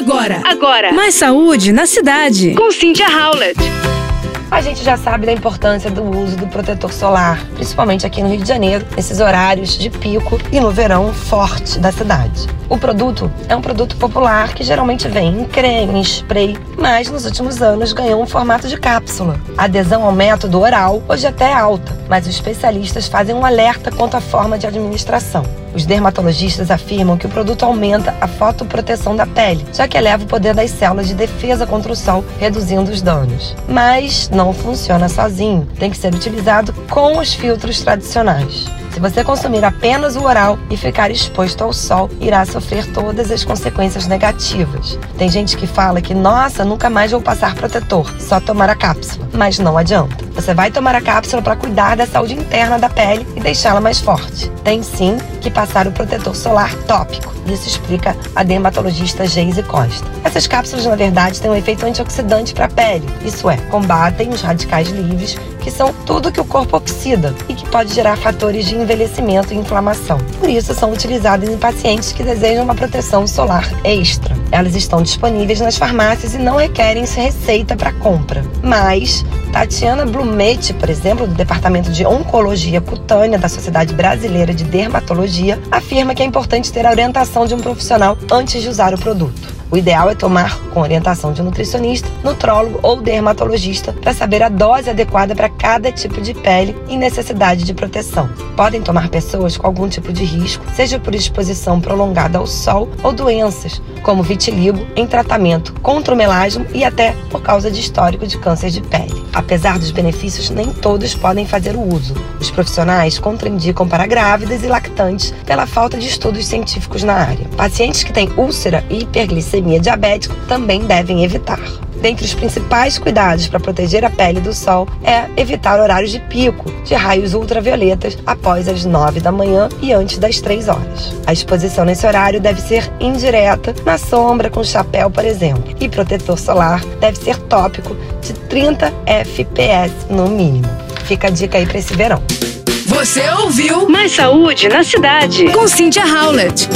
Agora, Agora, mais saúde na cidade. com Cynthia Howlett. A gente já sabe da importância do uso do protetor solar, principalmente aqui no Rio de Janeiro, nesses horários de pico e no verão forte da cidade. O produto é um produto popular que geralmente vem em creme, em spray, mas nos últimos anos ganhou um formato de cápsula. A adesão ao método oral hoje até é alta, mas os especialistas fazem um alerta quanto à forma de administração. Os dermatologistas afirmam que o produto aumenta a fotoproteção da pele, já que eleva o poder das células de defesa contra o sol, reduzindo os danos. Mas não funciona sozinho, tem que ser utilizado com os filtros tradicionais. Se você consumir apenas o oral e ficar exposto ao sol, irá sofrer todas as consequências negativas. Tem gente que fala que, nossa, nunca mais vou passar protetor, só tomar a cápsula. Mas não adianta. Você vai tomar a cápsula para cuidar da saúde interna da pele e deixá-la mais forte. Tem sim que passar o protetor solar tópico. Isso explica a dermatologista Geise Costa. Essas cápsulas, na verdade, têm um efeito antioxidante para a pele. Isso é, combatem os radicais livres, que são tudo que o corpo oxida e que pode gerar fatores de envelhecimento e inflamação. Por isso, são utilizadas em pacientes que desejam uma proteção solar extra. Elas estão disponíveis nas farmácias e não requerem receita para compra. Mas Tatiana Blumete, por exemplo, do Departamento de Oncologia Cutânea da Sociedade Brasileira de Dermatologia, afirma que é importante ter a orientação de um profissional antes de usar o produto. O ideal é tomar com orientação de um nutricionista, nutrólogo ou dermatologista para saber a dose adequada para cada tipo de pele e necessidade de proteção. Podem tomar pessoas com algum tipo de risco, seja por exposição prolongada ao sol ou doenças, como vitiligo, em tratamento contra o melasma e até causa de histórico de câncer de pele. Apesar dos benefícios, nem todos podem fazer o uso. Os profissionais contraindicam para grávidas e lactantes pela falta de estudos científicos na área. Pacientes que têm úlcera e hiperglicemia diabética também devem evitar. Dentre os principais cuidados para proteger a pele do sol é evitar horários de pico de raios ultravioletas após as 9 da manhã e antes das 3 horas. A exposição nesse horário deve ser indireta, na sombra, com chapéu, por exemplo. E protetor solar deve ser tópico de 30 FPS no mínimo. Fica a dica aí para esse verão. Você ouviu Mais saúde na cidade. com Cynthia Howlett.